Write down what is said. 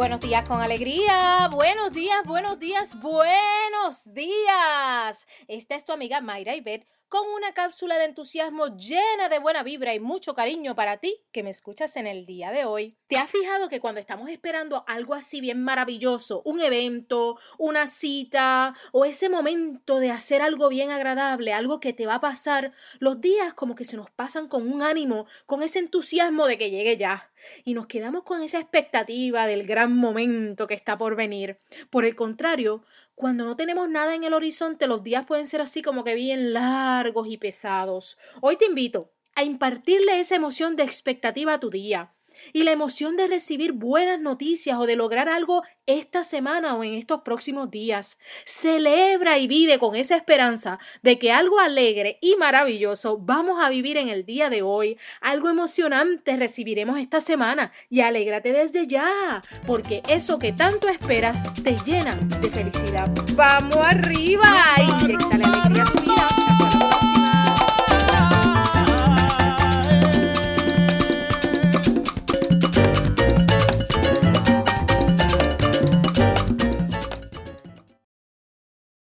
Buenos días con alegría. Buenos días, buenos días, buenos días. Esta es tu amiga Mayra Ibet con una cápsula de entusiasmo llena de buena vibra y mucho cariño para ti que me escuchas en el día de hoy. ¿Te has fijado que cuando estamos esperando algo así bien maravilloso, un evento, una cita o ese momento de hacer algo bien agradable, algo que te va a pasar, los días como que se nos pasan con un ánimo, con ese entusiasmo de que llegue ya? Y nos quedamos con esa expectativa del gran momento que está por venir. Por el contrario, cuando no tenemos nada en el horizonte, los días pueden ser así como que bien largos y pesados. Hoy te invito a impartirle esa emoción de expectativa a tu día y la emoción de recibir buenas noticias o de lograr algo esta semana o en estos próximos días. Celebra y vive con esa esperanza de que algo alegre y maravilloso vamos a vivir en el día de hoy. Algo emocionante recibiremos esta semana y alégrate desde ya, porque eso que tanto esperas te llena de felicidad. ¡Vamos arriba! ¡Inyecta la alegría